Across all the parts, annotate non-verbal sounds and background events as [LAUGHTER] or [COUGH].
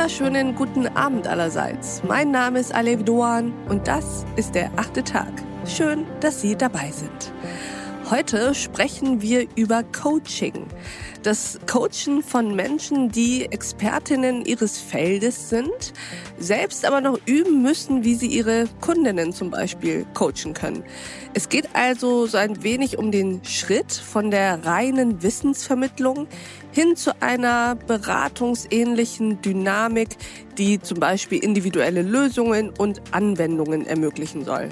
wunderschönen guten Abend allerseits. Mein Name ist Alev Doan und das ist der achte Tag. Schön, dass Sie dabei sind. Heute sprechen wir über Coaching. Das Coachen von Menschen, die Expertinnen ihres Feldes sind, selbst aber noch üben müssen, wie sie ihre Kundinnen zum Beispiel coachen können. Es geht also so ein wenig um den Schritt von der reinen Wissensvermittlung hin zu einer beratungsähnlichen Dynamik, die zum Beispiel individuelle Lösungen und Anwendungen ermöglichen soll.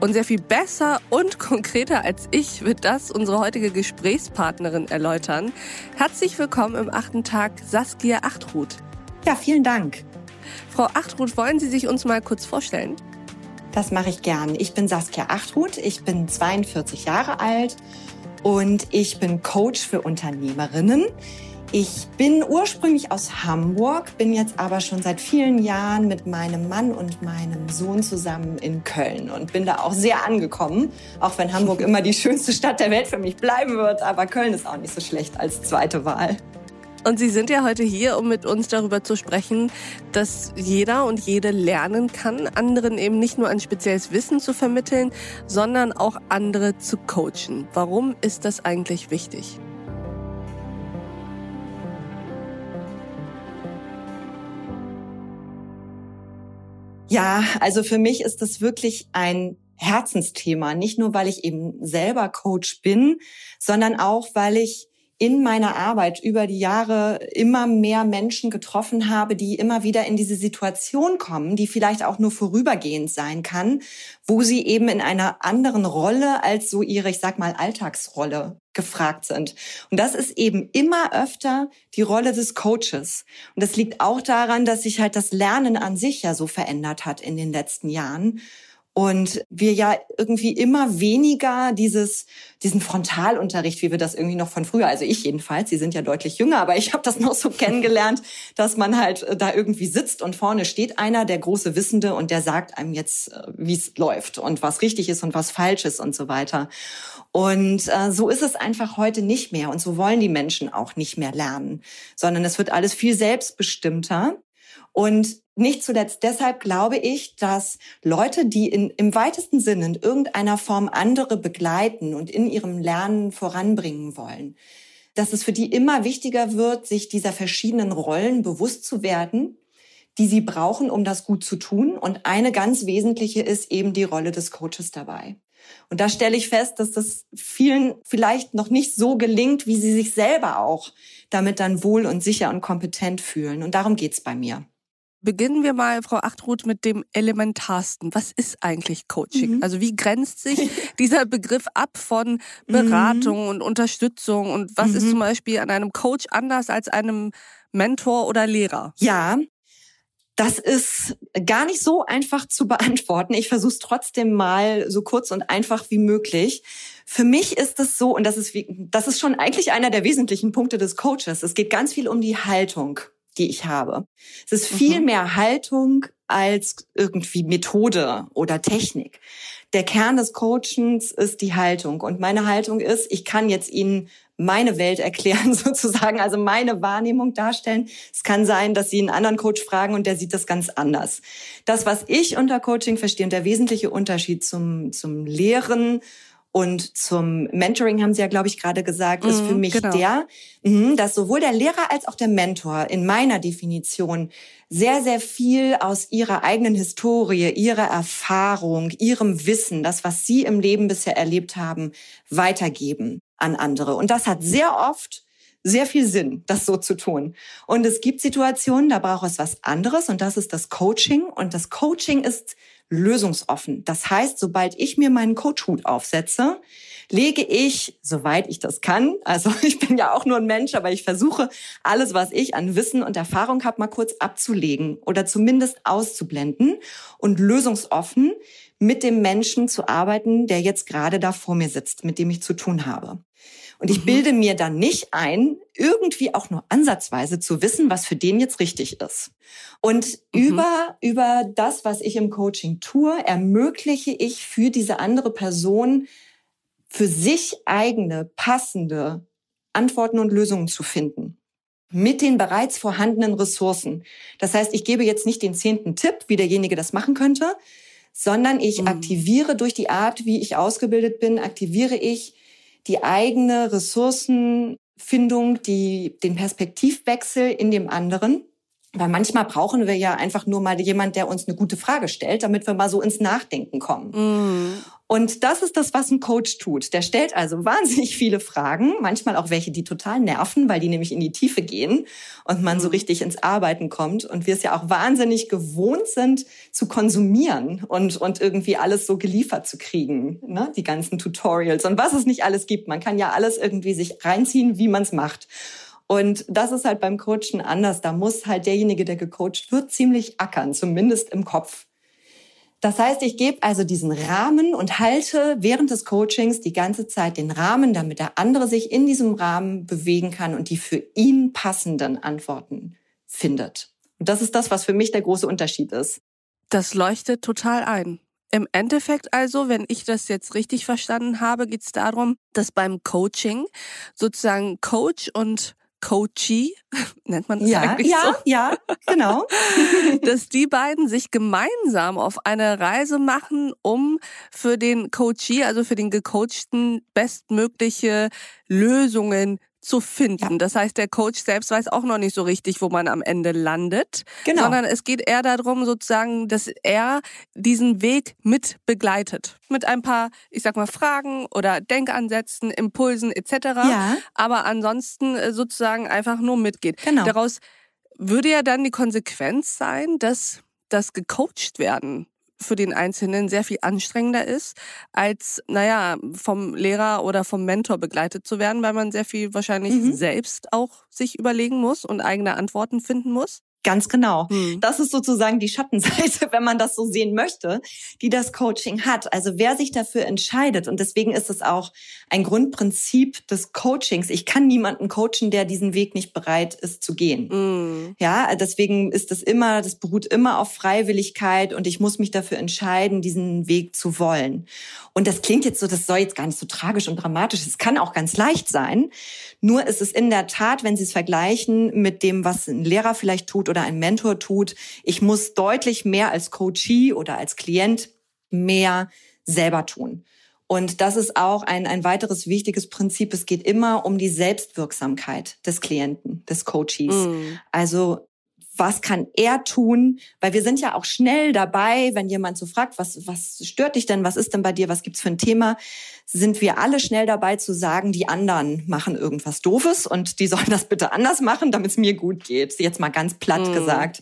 Und sehr viel besser und [LAUGHS] konkreter als ich wird das unsere heutige Gesprächspartnerin erläutern. Herzlich willkommen im achten Tag Saskia Achtrud. Ja, vielen Dank. Frau Achtrud, wollen Sie sich uns mal kurz vorstellen? Das mache ich gern. Ich bin Saskia Achtrud, ich bin 42 Jahre alt und ich bin Coach für Unternehmerinnen. Ich bin ursprünglich aus Hamburg, bin jetzt aber schon seit vielen Jahren mit meinem Mann und meinem Sohn zusammen in Köln und bin da auch sehr angekommen, auch wenn Hamburg [LAUGHS] immer die schönste Stadt der Welt für mich bleiben wird, aber Köln ist auch nicht so schlecht als zweite Wahl. Und Sie sind ja heute hier, um mit uns darüber zu sprechen, dass jeder und jede lernen kann, anderen eben nicht nur ein spezielles Wissen zu vermitteln, sondern auch andere zu coachen. Warum ist das eigentlich wichtig? Ja, also für mich ist das wirklich ein Herzensthema. Nicht nur, weil ich eben selber Coach bin, sondern auch, weil ich in meiner Arbeit über die Jahre immer mehr Menschen getroffen habe, die immer wieder in diese Situation kommen, die vielleicht auch nur vorübergehend sein kann, wo sie eben in einer anderen Rolle als so ihre, ich sag mal, Alltagsrolle gefragt sind. Und das ist eben immer öfter die Rolle des Coaches. Und das liegt auch daran, dass sich halt das Lernen an sich ja so verändert hat in den letzten Jahren und wir ja irgendwie immer weniger dieses diesen Frontalunterricht, wie wir das irgendwie noch von früher, also ich jedenfalls, Sie sind ja deutlich jünger, aber ich habe das noch so [LAUGHS] kennengelernt, dass man halt äh, da irgendwie sitzt und vorne steht einer, der große Wissende und der sagt einem jetzt, äh, wie es läuft und was richtig ist und was falsch ist und so weiter. Und äh, so ist es einfach heute nicht mehr und so wollen die Menschen auch nicht mehr lernen, sondern es wird alles viel selbstbestimmter. Und nicht zuletzt deshalb glaube ich, dass Leute, die in, im weitesten Sinne in irgendeiner Form andere begleiten und in ihrem Lernen voranbringen wollen, dass es für die immer wichtiger wird, sich dieser verschiedenen Rollen bewusst zu werden, die sie brauchen, um das gut zu tun. Und eine ganz wesentliche ist eben die Rolle des Coaches dabei. Und da stelle ich fest, dass das vielen vielleicht noch nicht so gelingt, wie sie sich selber auch damit dann wohl und sicher und kompetent fühlen. Und darum geht's bei mir. Beginnen wir mal, Frau Achtroth, mit dem Elementarsten. Was ist eigentlich Coaching? Mhm. Also wie grenzt sich [LAUGHS] dieser Begriff ab von Beratung mhm. und Unterstützung? Und was mhm. ist zum Beispiel an einem Coach anders als einem Mentor oder Lehrer? Ja, das ist gar nicht so einfach zu beantworten. Ich versuche es trotzdem mal so kurz und einfach wie möglich. Für mich ist es so, und das ist, wie, das ist schon eigentlich einer der wesentlichen Punkte des Coaches. Es geht ganz viel um die Haltung die ich habe. Es ist viel mhm. mehr Haltung als irgendwie Methode oder Technik. Der Kern des Coachens ist die Haltung. Und meine Haltung ist, ich kann jetzt Ihnen meine Welt erklären [LAUGHS] sozusagen, also meine Wahrnehmung darstellen. Es kann sein, dass Sie einen anderen Coach fragen und der sieht das ganz anders. Das, was ich unter Coaching verstehe und der wesentliche Unterschied zum, zum Lehren und zum Mentoring haben Sie ja, glaube ich, gerade gesagt, ist für mhm, mich genau. der, mhm, dass sowohl der Lehrer als auch der Mentor in meiner Definition sehr, sehr viel aus ihrer eigenen Historie, ihrer Erfahrung, ihrem Wissen, das, was sie im Leben bisher erlebt haben, weitergeben an andere. Und das hat sehr oft sehr viel Sinn, das so zu tun. Und es gibt Situationen, da braucht es was anderes und das ist das Coaching. Und das Coaching ist lösungsoffen. Das heißt, sobald ich mir meinen Coachhut aufsetze, lege ich, soweit ich das kann, also [LAUGHS] ich bin ja auch nur ein Mensch, aber ich versuche alles, was ich an Wissen und Erfahrung habe, mal kurz abzulegen oder zumindest auszublenden und lösungsoffen mit dem Menschen zu arbeiten, der jetzt gerade da vor mir sitzt, mit dem ich zu tun habe. Und ich mhm. bilde mir dann nicht ein, irgendwie auch nur ansatzweise zu wissen, was für den jetzt richtig ist. Und mhm. über, über das, was ich im Coaching tue, ermögliche ich für diese andere Person für sich eigene, passende Antworten und Lösungen zu finden. mit den bereits vorhandenen Ressourcen. Das heißt, ich gebe jetzt nicht den zehnten Tipp, wie derjenige das machen könnte, sondern ich mhm. aktiviere durch die Art, wie ich ausgebildet bin, aktiviere ich die eigene Ressourcenfindung, die, den Perspektivwechsel in dem anderen. Weil manchmal brauchen wir ja einfach nur mal jemand, der uns eine gute Frage stellt, damit wir mal so ins Nachdenken kommen. Mm. Und das ist das, was ein Coach tut. Der stellt also wahnsinnig viele Fragen, manchmal auch welche, die total nerven, weil die nämlich in die Tiefe gehen und man so mhm. richtig ins Arbeiten kommt und wir es ja auch wahnsinnig gewohnt sind zu konsumieren und, und irgendwie alles so geliefert zu kriegen, ne? die ganzen Tutorials und was es nicht alles gibt. Man kann ja alles irgendwie sich reinziehen, wie man es macht. Und das ist halt beim Coachen anders. Da muss halt derjenige, der gecoacht wird, ziemlich ackern, zumindest im Kopf. Das heißt, ich gebe also diesen Rahmen und halte während des Coachings die ganze Zeit den Rahmen, damit der andere sich in diesem Rahmen bewegen kann und die für ihn passenden Antworten findet. Und das ist das, was für mich der große Unterschied ist. Das leuchtet total ein. Im Endeffekt also, wenn ich das jetzt richtig verstanden habe, geht es darum, dass beim Coaching sozusagen Coach und Coachee, [LAUGHS] nennt man das ja, eigentlich ja, so? Ja, genau. [LAUGHS] Dass die beiden sich gemeinsam auf eine Reise machen, um für den Coachee, also für den Gecoachten, bestmögliche Lösungen zu finden. Ja. Das heißt, der Coach selbst weiß auch noch nicht so richtig, wo man am Ende landet, genau. sondern es geht eher darum, sozusagen, dass er diesen Weg mit begleitet. Mit ein paar, ich sag mal, Fragen oder Denkansätzen, Impulsen etc. Ja. Aber ansonsten äh, sozusagen einfach nur mitgeht. Genau. Daraus würde ja dann die Konsequenz sein, dass das gecoacht werden für den Einzelnen sehr viel anstrengender ist, als, naja, vom Lehrer oder vom Mentor begleitet zu werden, weil man sehr viel wahrscheinlich mhm. selbst auch sich überlegen muss und eigene Antworten finden muss. Ganz genau. Hm. Das ist sozusagen die Schattenseite, [LAUGHS] wenn man das so sehen möchte, die das Coaching hat. Also wer sich dafür entscheidet, und deswegen ist es auch ein Grundprinzip des Coachings. Ich kann niemanden coachen, der diesen Weg nicht bereit ist zu gehen. Hm. Ja, deswegen ist das immer, das beruht immer auf Freiwilligkeit und ich muss mich dafür entscheiden, diesen Weg zu wollen. Und das klingt jetzt so, das soll jetzt gar nicht so tragisch und dramatisch. Es kann auch ganz leicht sein. Nur ist es in der Tat, wenn Sie es vergleichen mit dem, was ein Lehrer vielleicht tut oder ein Mentor tut. Ich muss deutlich mehr als Coachee oder als Klient mehr selber tun. Und das ist auch ein, ein weiteres wichtiges Prinzip. Es geht immer um die Selbstwirksamkeit des Klienten, des Coaches. Mm. Also was kann er tun? Weil wir sind ja auch schnell dabei, wenn jemand so fragt, was, was stört dich denn? Was ist denn bei dir? Was gibt's für ein Thema? Sind wir alle schnell dabei zu sagen, die anderen machen irgendwas Doofes und die sollen das bitte anders machen, damit es mir gut geht. Jetzt mal ganz platt mm. gesagt.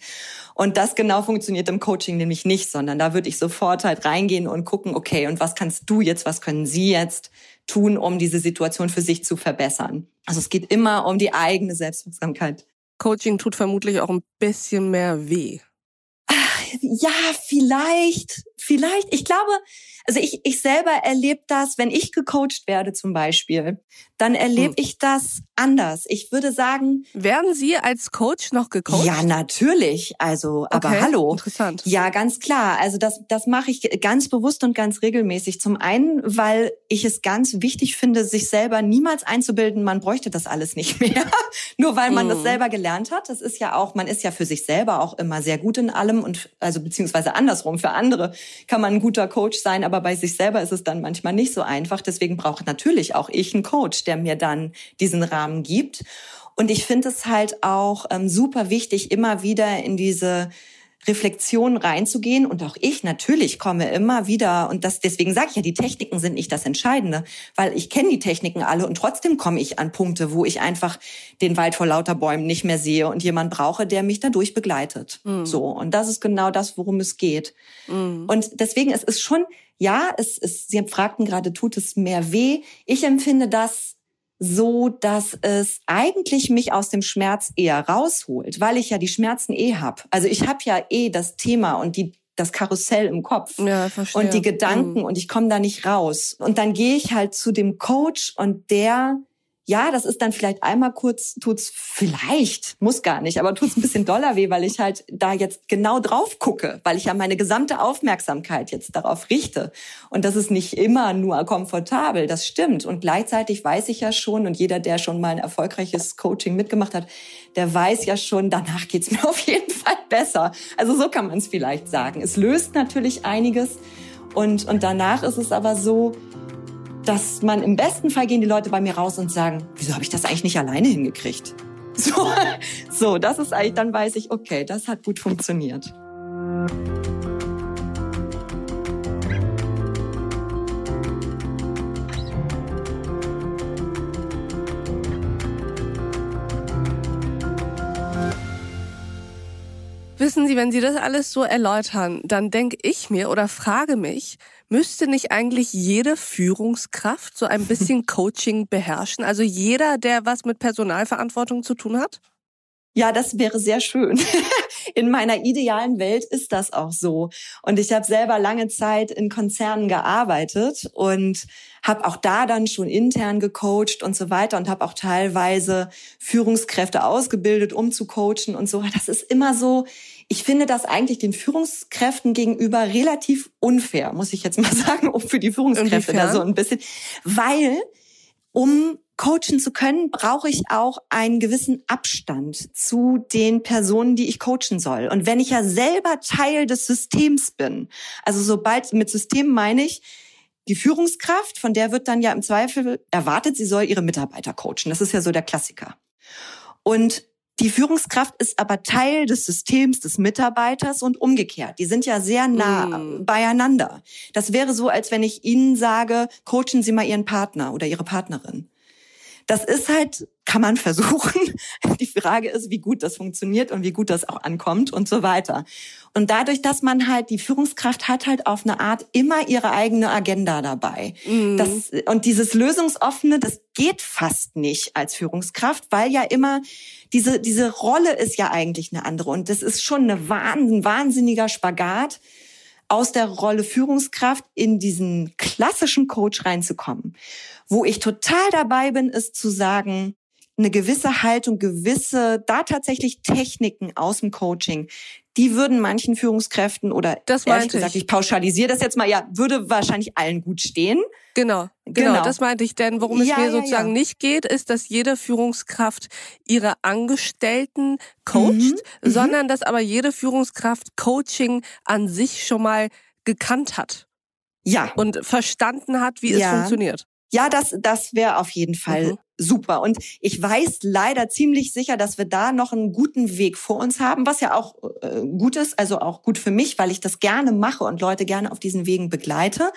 Und das genau funktioniert im Coaching nämlich nicht, sondern da würde ich sofort halt reingehen und gucken, okay, und was kannst du jetzt, was können Sie jetzt tun, um diese Situation für sich zu verbessern? Also es geht immer um die eigene Selbstwirksamkeit. Coaching tut vermutlich auch ein bisschen mehr weh. Ja, vielleicht, vielleicht. Ich glaube, also ich, ich selber erlebe das, wenn ich gecoacht werde zum Beispiel, dann erlebe hm. ich das anders. Ich würde sagen. Werden Sie als Coach noch gecoacht? Ja, natürlich. Also, aber okay, hallo. Interessant. Ja, ganz klar. Also das, das mache ich ganz bewusst und ganz regelmäßig. Zum einen, weil ich es ganz wichtig finde, sich selber niemals einzubilden, man bräuchte das alles nicht [LAUGHS] mehr. Nur weil man hm. das selber gelernt hat. Das ist ja auch, man ist ja für sich selber auch immer sehr gut in allem und also beziehungsweise andersrum. Für andere kann man ein guter Coach sein, aber bei sich selber ist es dann manchmal nicht so einfach. Deswegen braucht natürlich auch ich einen Coach, der mir dann diesen Rahmen gibt. Und ich finde es halt auch ähm, super wichtig, immer wieder in diese Reflexion reinzugehen. Und auch ich natürlich komme immer wieder, und das deswegen sage ich ja, die Techniken sind nicht das Entscheidende, weil ich kenne die Techniken alle und trotzdem komme ich an Punkte, wo ich einfach den Wald vor lauter Bäumen nicht mehr sehe und jemand brauche, der mich dadurch begleitet. Mhm. So. Und das ist genau das, worum es geht. Mhm. Und deswegen es ist schon, ja, es ist, Sie fragten gerade, tut es mehr weh? Ich empfinde das so, dass es eigentlich mich aus dem Schmerz eher rausholt, weil ich ja die Schmerzen eh hab. Also ich habe ja eh das Thema und die das Karussell im Kopf ja, und die Gedanken mhm. und ich komme da nicht raus. Und dann gehe ich halt zu dem Coach und der ja, das ist dann vielleicht einmal kurz, tut's vielleicht, muss gar nicht, aber tut's ein bisschen doller weh, weil ich halt da jetzt genau drauf gucke, weil ich ja meine gesamte Aufmerksamkeit jetzt darauf richte. Und das ist nicht immer nur komfortabel, das stimmt. Und gleichzeitig weiß ich ja schon, und jeder, der schon mal ein erfolgreiches Coaching mitgemacht hat, der weiß ja schon, danach geht's mir [LAUGHS] auf jeden Fall besser. Also so kann man es vielleicht sagen. Es löst natürlich einiges. Und, und danach ist es aber so, dass man im besten Fall gehen die Leute bei mir raus und sagen, wieso habe ich das eigentlich nicht alleine hingekriegt? [LAUGHS] So, so, das ist eigentlich, dann weiß ich, okay, das hat gut funktioniert. Wissen Sie, wenn Sie das alles so erläutern, dann denke ich mir oder frage mich, müsste nicht eigentlich jede Führungskraft so ein bisschen [LAUGHS] Coaching beherrschen? Also jeder, der was mit Personalverantwortung zu tun hat? Ja, das wäre sehr schön. [LAUGHS] In meiner idealen Welt ist das auch so. Und ich habe selber lange Zeit in Konzernen gearbeitet und habe auch da dann schon intern gecoacht und so weiter und habe auch teilweise Führungskräfte ausgebildet, um zu coachen und so. Das ist immer so, ich finde das eigentlich den Führungskräften gegenüber relativ unfair, muss ich jetzt mal [LAUGHS] sagen, für die Führungskräfte da so ein bisschen, weil um coachen zu können, brauche ich auch einen gewissen Abstand zu den Personen, die ich coachen soll. Und wenn ich ja selber Teil des Systems bin, also sobald mit System meine ich, die Führungskraft, von der wird dann ja im Zweifel erwartet, sie soll ihre Mitarbeiter coachen. Das ist ja so der Klassiker. Und die Führungskraft ist aber Teil des Systems des Mitarbeiters und umgekehrt. Die sind ja sehr nah mm. beieinander. Das wäre so, als wenn ich Ihnen sage, coachen Sie mal Ihren Partner oder Ihre Partnerin. Das ist halt, kann man versuchen. [LAUGHS] Die Frage ist, wie gut das funktioniert und wie gut das auch ankommt und so weiter. Und dadurch, dass man halt, die Führungskraft hat halt auf eine Art immer ihre eigene Agenda dabei. Mhm. Das, und dieses Lösungsoffene, das geht fast nicht als Führungskraft, weil ja immer diese, diese Rolle ist ja eigentlich eine andere. Und das ist schon eine ein wahnsinniger Spagat aus der Rolle Führungskraft in diesen klassischen Coach reinzukommen. Wo ich total dabei bin, ist zu sagen, eine gewisse Haltung, gewisse, da tatsächlich Techniken aus dem Coaching, die würden manchen Führungskräften oder das ehrlich gesagt, ich. ich pauschalisiere das jetzt mal, ja, würde wahrscheinlich allen gut stehen. Genau, genau, genau. das meinte ich. Denn worum ja, es mir ja, sozusagen ja. nicht geht, ist, dass jede Führungskraft ihre Angestellten coacht, mhm, mhm. sondern dass aber jede Führungskraft Coaching an sich schon mal gekannt hat. Ja. Und verstanden hat, wie es funktioniert. Ja, das, das wäre auf jeden Fall mhm super. Und ich weiß leider ziemlich sicher, dass wir da noch einen guten Weg vor uns haben, was ja auch äh, gut ist, also auch gut für mich, weil ich das gerne mache und Leute gerne auf diesen Wegen begleite.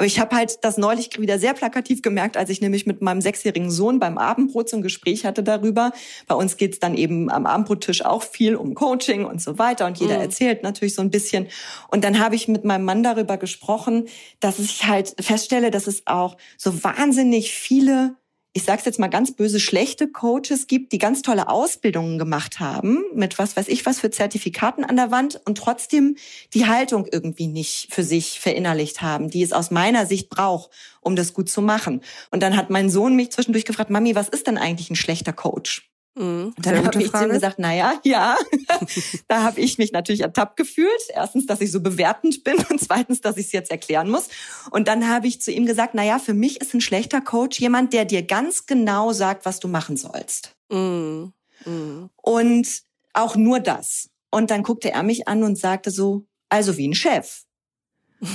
Aber ich habe halt das neulich wieder sehr plakativ gemerkt, als ich nämlich mit meinem sechsjährigen Sohn beim Abendbrot so ein Gespräch hatte darüber. Bei uns geht's dann eben am Abendbrottisch auch viel um Coaching und so weiter und jeder mhm. erzählt natürlich so ein bisschen. Und dann habe ich mit meinem Mann darüber gesprochen, dass ich halt feststelle, dass es auch so wahnsinnig viele ich sage jetzt mal ganz böse, schlechte Coaches gibt, die ganz tolle Ausbildungen gemacht haben, mit was weiß ich was für Zertifikaten an der Wand und trotzdem die Haltung irgendwie nicht für sich verinnerlicht haben, die es aus meiner Sicht braucht, um das gut zu machen. Und dann hat mein Sohn mich zwischendurch gefragt, Mami, was ist denn eigentlich ein schlechter Coach? Mhm, dann habe ich zu ihm gesagt, na ja, [LAUGHS] da habe ich mich natürlich ertappt gefühlt. Erstens, dass ich so bewertend bin [LAUGHS] und zweitens, dass ich es jetzt erklären muss. Und dann habe ich zu ihm gesagt, na ja, für mich ist ein schlechter Coach jemand, der dir ganz genau sagt, was du machen sollst. Mhm. Mhm. Und auch nur das. Und dann guckte er mich an und sagte so, also wie ein Chef. [LAUGHS] und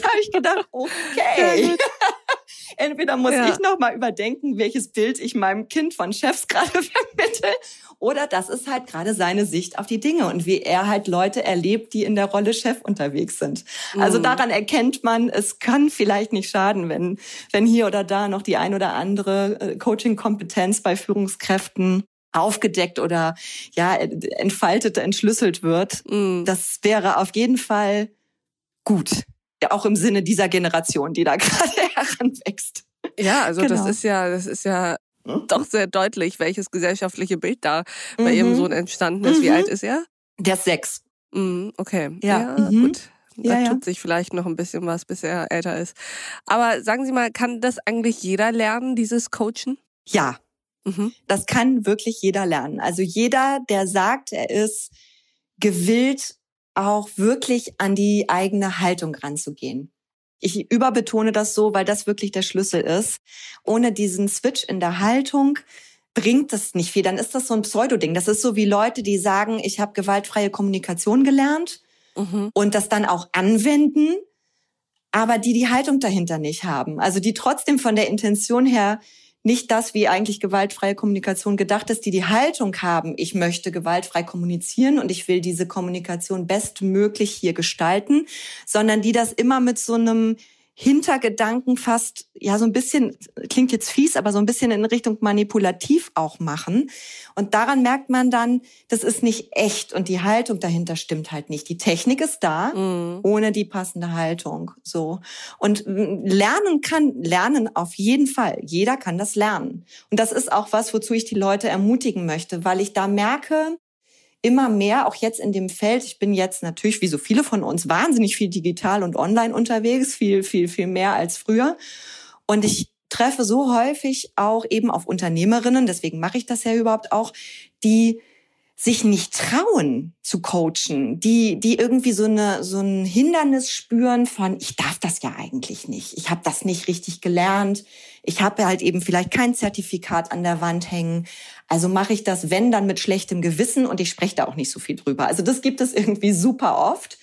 da habe ich gedacht, okay entweder muss ja. ich noch mal überdenken, welches Bild ich meinem Kind von Chefs [LAUGHS] gerade vermittel, oder das ist halt gerade seine Sicht auf die Dinge und wie er halt Leute erlebt, die in der Rolle Chef unterwegs sind. Also mhm. daran erkennt man, es kann vielleicht nicht schaden, wenn, wenn hier oder da noch die ein oder andere äh, Coaching-Kompetenz bei Führungskräften aufgedeckt oder ja entfaltet, entschlüsselt wird. Mm. Das wäre auf jeden Fall gut auch im Sinne dieser Generation, die da [LAUGHS] gerade heranwächst. Ja, also genau. das ist ja, das ist ja hm? doch sehr deutlich, welches gesellschaftliche Bild da bei mhm. ihrem Sohn entstanden ist. Wie mhm. alt ist er? Der ist sechs. Mhm, okay. Ja, ja mhm. gut. Da ja, tut sich vielleicht noch ein bisschen was, bis er älter ist. Aber sagen Sie mal, kann das eigentlich jeder lernen, dieses Coachen? Ja. Mhm. Das kann wirklich jeder lernen. Also jeder, der sagt, er ist gewillt, auch wirklich an die eigene Haltung ranzugehen. Ich überbetone das so, weil das wirklich der Schlüssel ist. Ohne diesen Switch in der Haltung bringt das nicht viel. Dann ist das so ein Pseudo-Ding. Das ist so wie Leute, die sagen, ich habe gewaltfreie Kommunikation gelernt mhm. und das dann auch anwenden, aber die die Haltung dahinter nicht haben. Also die trotzdem von der Intention her nicht das, wie eigentlich gewaltfreie Kommunikation gedacht ist, die die Haltung haben, ich möchte gewaltfrei kommunizieren und ich will diese Kommunikation bestmöglich hier gestalten, sondern die das immer mit so einem Hintergedanken fast, ja, so ein bisschen, klingt jetzt fies, aber so ein bisschen in Richtung manipulativ auch machen. Und daran merkt man dann, das ist nicht echt und die Haltung dahinter stimmt halt nicht. Die Technik ist da, mhm. ohne die passende Haltung, so. Und lernen kann, lernen auf jeden Fall. Jeder kann das lernen. Und das ist auch was, wozu ich die Leute ermutigen möchte, weil ich da merke, immer mehr, auch jetzt in dem Feld. Ich bin jetzt natürlich, wie so viele von uns, wahnsinnig viel digital und online unterwegs, viel, viel, viel mehr als früher. Und ich treffe so häufig auch eben auf Unternehmerinnen, deswegen mache ich das ja überhaupt auch, die sich nicht trauen zu coachen, die die irgendwie so eine so ein Hindernis spüren von ich darf das ja eigentlich nicht. Ich habe das nicht richtig gelernt. Ich habe halt eben vielleicht kein Zertifikat an der Wand hängen. Also mache ich das wenn dann mit schlechtem Gewissen und ich spreche da auch nicht so viel drüber. Also das gibt es irgendwie super oft.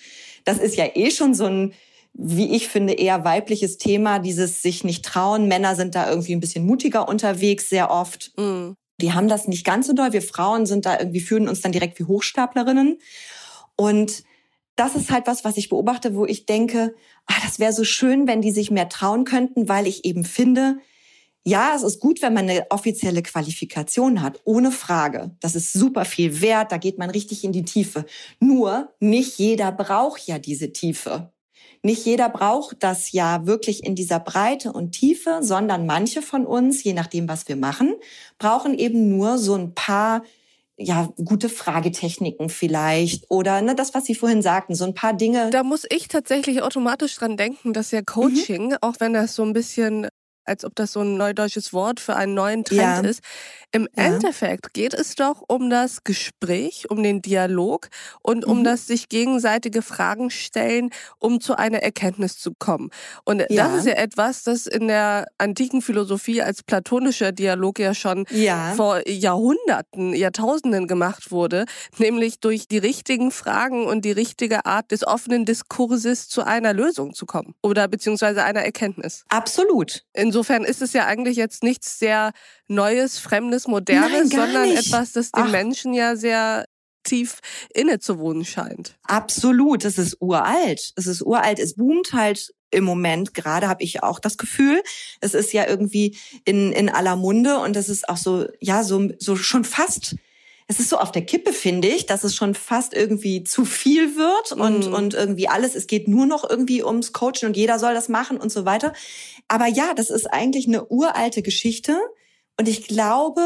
Das ist ja eh schon so ein wie ich finde, eher weibliches Thema, dieses sich nicht trauen. Männer sind da irgendwie ein bisschen mutiger unterwegs, sehr oft. Mm. Die haben das nicht ganz so doll. Wir Frauen sind da irgendwie, fühlen uns dann direkt wie Hochstaplerinnen. Und das ist halt was, was ich beobachte, wo ich denke, ah, das wäre so schön, wenn die sich mehr trauen könnten, weil ich eben finde, ja, es ist gut, wenn man eine offizielle Qualifikation hat, ohne Frage. Das ist super viel wert, da geht man richtig in die Tiefe. Nur, nicht jeder braucht ja diese Tiefe. Nicht jeder braucht das ja wirklich in dieser Breite und Tiefe, sondern manche von uns, je nachdem, was wir machen, brauchen eben nur so ein paar ja, gute Fragetechniken vielleicht oder ne, das, was Sie vorhin sagten, so ein paar Dinge. Da muss ich tatsächlich automatisch dran denken, dass ja Coaching, mhm. auch wenn das so ein bisschen als ob das so ein neudeutsches Wort für einen neuen Trend ja. ist. Im ja. Endeffekt geht es doch um das Gespräch, um den Dialog und um mhm. das sich gegenseitige Fragen stellen, um zu einer Erkenntnis zu kommen. Und ja. das ist ja etwas, das in der antiken Philosophie als platonischer Dialog ja schon vor Jahrhunderten, Jahrtausenden gemacht wurde, nämlich durch die richtigen Fragen und die richtige Art des offenen Diskurses zu einer Lösung zu kommen oder beziehungsweise einer Erkenntnis. Absolut. Insofern insofern ist es ja eigentlich jetzt nichts sehr Neues, Fremdes, Modernes, Nein, sondern nicht. etwas, das den Ach. Menschen ja sehr tief inne zu wohnen scheint. Absolut, es ist uralt. Es ist uralt. Es boomt halt im Moment gerade habe ich auch das Gefühl, es ist ja irgendwie in in aller Munde und es ist auch so ja so so schon fast es ist so auf der Kippe, finde ich, dass es schon fast irgendwie zu viel wird und, mm. und irgendwie alles, es geht nur noch irgendwie ums Coachen und jeder soll das machen und so weiter. Aber ja, das ist eigentlich eine uralte Geschichte und ich glaube,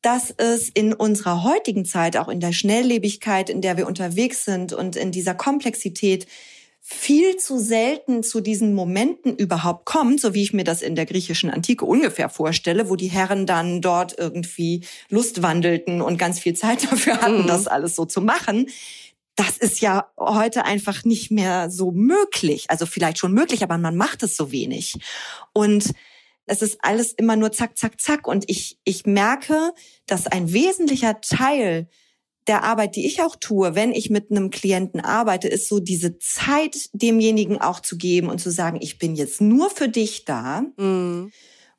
dass es in unserer heutigen Zeit, auch in der Schnelllebigkeit, in der wir unterwegs sind und in dieser Komplexität, viel zu selten zu diesen Momenten überhaupt kommt, so wie ich mir das in der griechischen Antike ungefähr vorstelle, wo die Herren dann dort irgendwie Lust wandelten und ganz viel Zeit [LAUGHS] dafür hatten, mhm. das alles so zu machen. Das ist ja heute einfach nicht mehr so möglich. Also vielleicht schon möglich, aber man macht es so wenig. Und es ist alles immer nur zack, zack, zack. Und ich, ich merke, dass ein wesentlicher Teil der Arbeit, die ich auch tue, wenn ich mit einem Klienten arbeite, ist so diese Zeit demjenigen auch zu geben und zu sagen, ich bin jetzt nur für dich da. Mhm.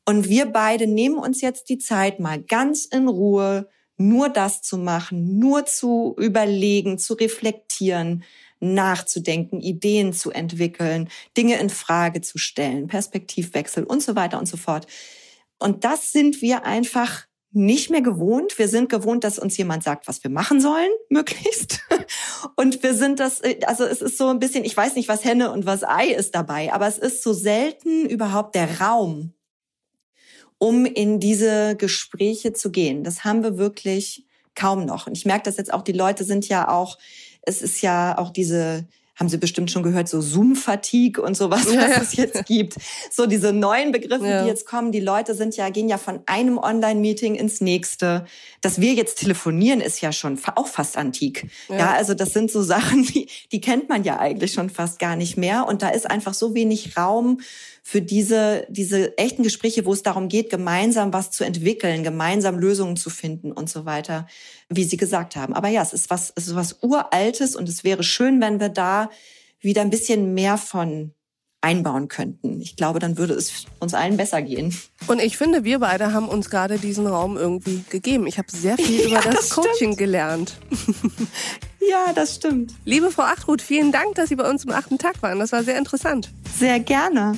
Und wir beide nehmen uns jetzt die Zeit, mal ganz in Ruhe nur das zu machen, nur zu überlegen, zu reflektieren, nachzudenken, Ideen zu entwickeln, Dinge in Frage zu stellen, Perspektivwechsel und so weiter und so fort. Und das sind wir einfach nicht mehr gewohnt. Wir sind gewohnt, dass uns jemand sagt, was wir machen sollen, [LAUGHS] möglichst. Und wir sind das, also es ist so ein bisschen, ich weiß nicht, was Henne und was Ei ist dabei, aber es ist so selten überhaupt der Raum, um in diese Gespräche zu gehen. Das haben wir wirklich kaum noch. Und ich merke das jetzt auch, die Leute sind ja auch, es ist ja auch diese haben Sie bestimmt schon gehört, so Zoom-Fatigue und sowas, [LAUGHS] was ja, ja. es jetzt gibt. So diese neuen Begriffe, ja. die jetzt kommen. Die Leute sind ja, gehen ja von einem Online-Meeting ins nächste. Dass wir jetzt telefonieren, ist ja schon auch fast antik. Ja, also das sind so Sachen, [LAUGHS] die, die kennt man ja eigentlich schon fast gar nicht mehr. Und da ist einfach so wenig Raum für diese, diese echten Gespräche, wo es darum geht, gemeinsam was zu entwickeln, gemeinsam Lösungen zu finden und so weiter, wie Sie gesagt haben. Aber ja, es ist was, es ist was Uraltes und es wäre schön, wenn wir da wieder ein bisschen mehr von einbauen könnten. Ich glaube, dann würde es uns allen besser gehen. Und ich finde, wir beide haben uns gerade diesen Raum irgendwie gegeben. Ich habe sehr viel [LAUGHS] ja, über das, das Coaching gelernt. [LAUGHS] Ja, das stimmt. Liebe Frau Achtrud, vielen Dank, dass Sie bei uns im achten Tag waren. Das war sehr interessant. Sehr gerne.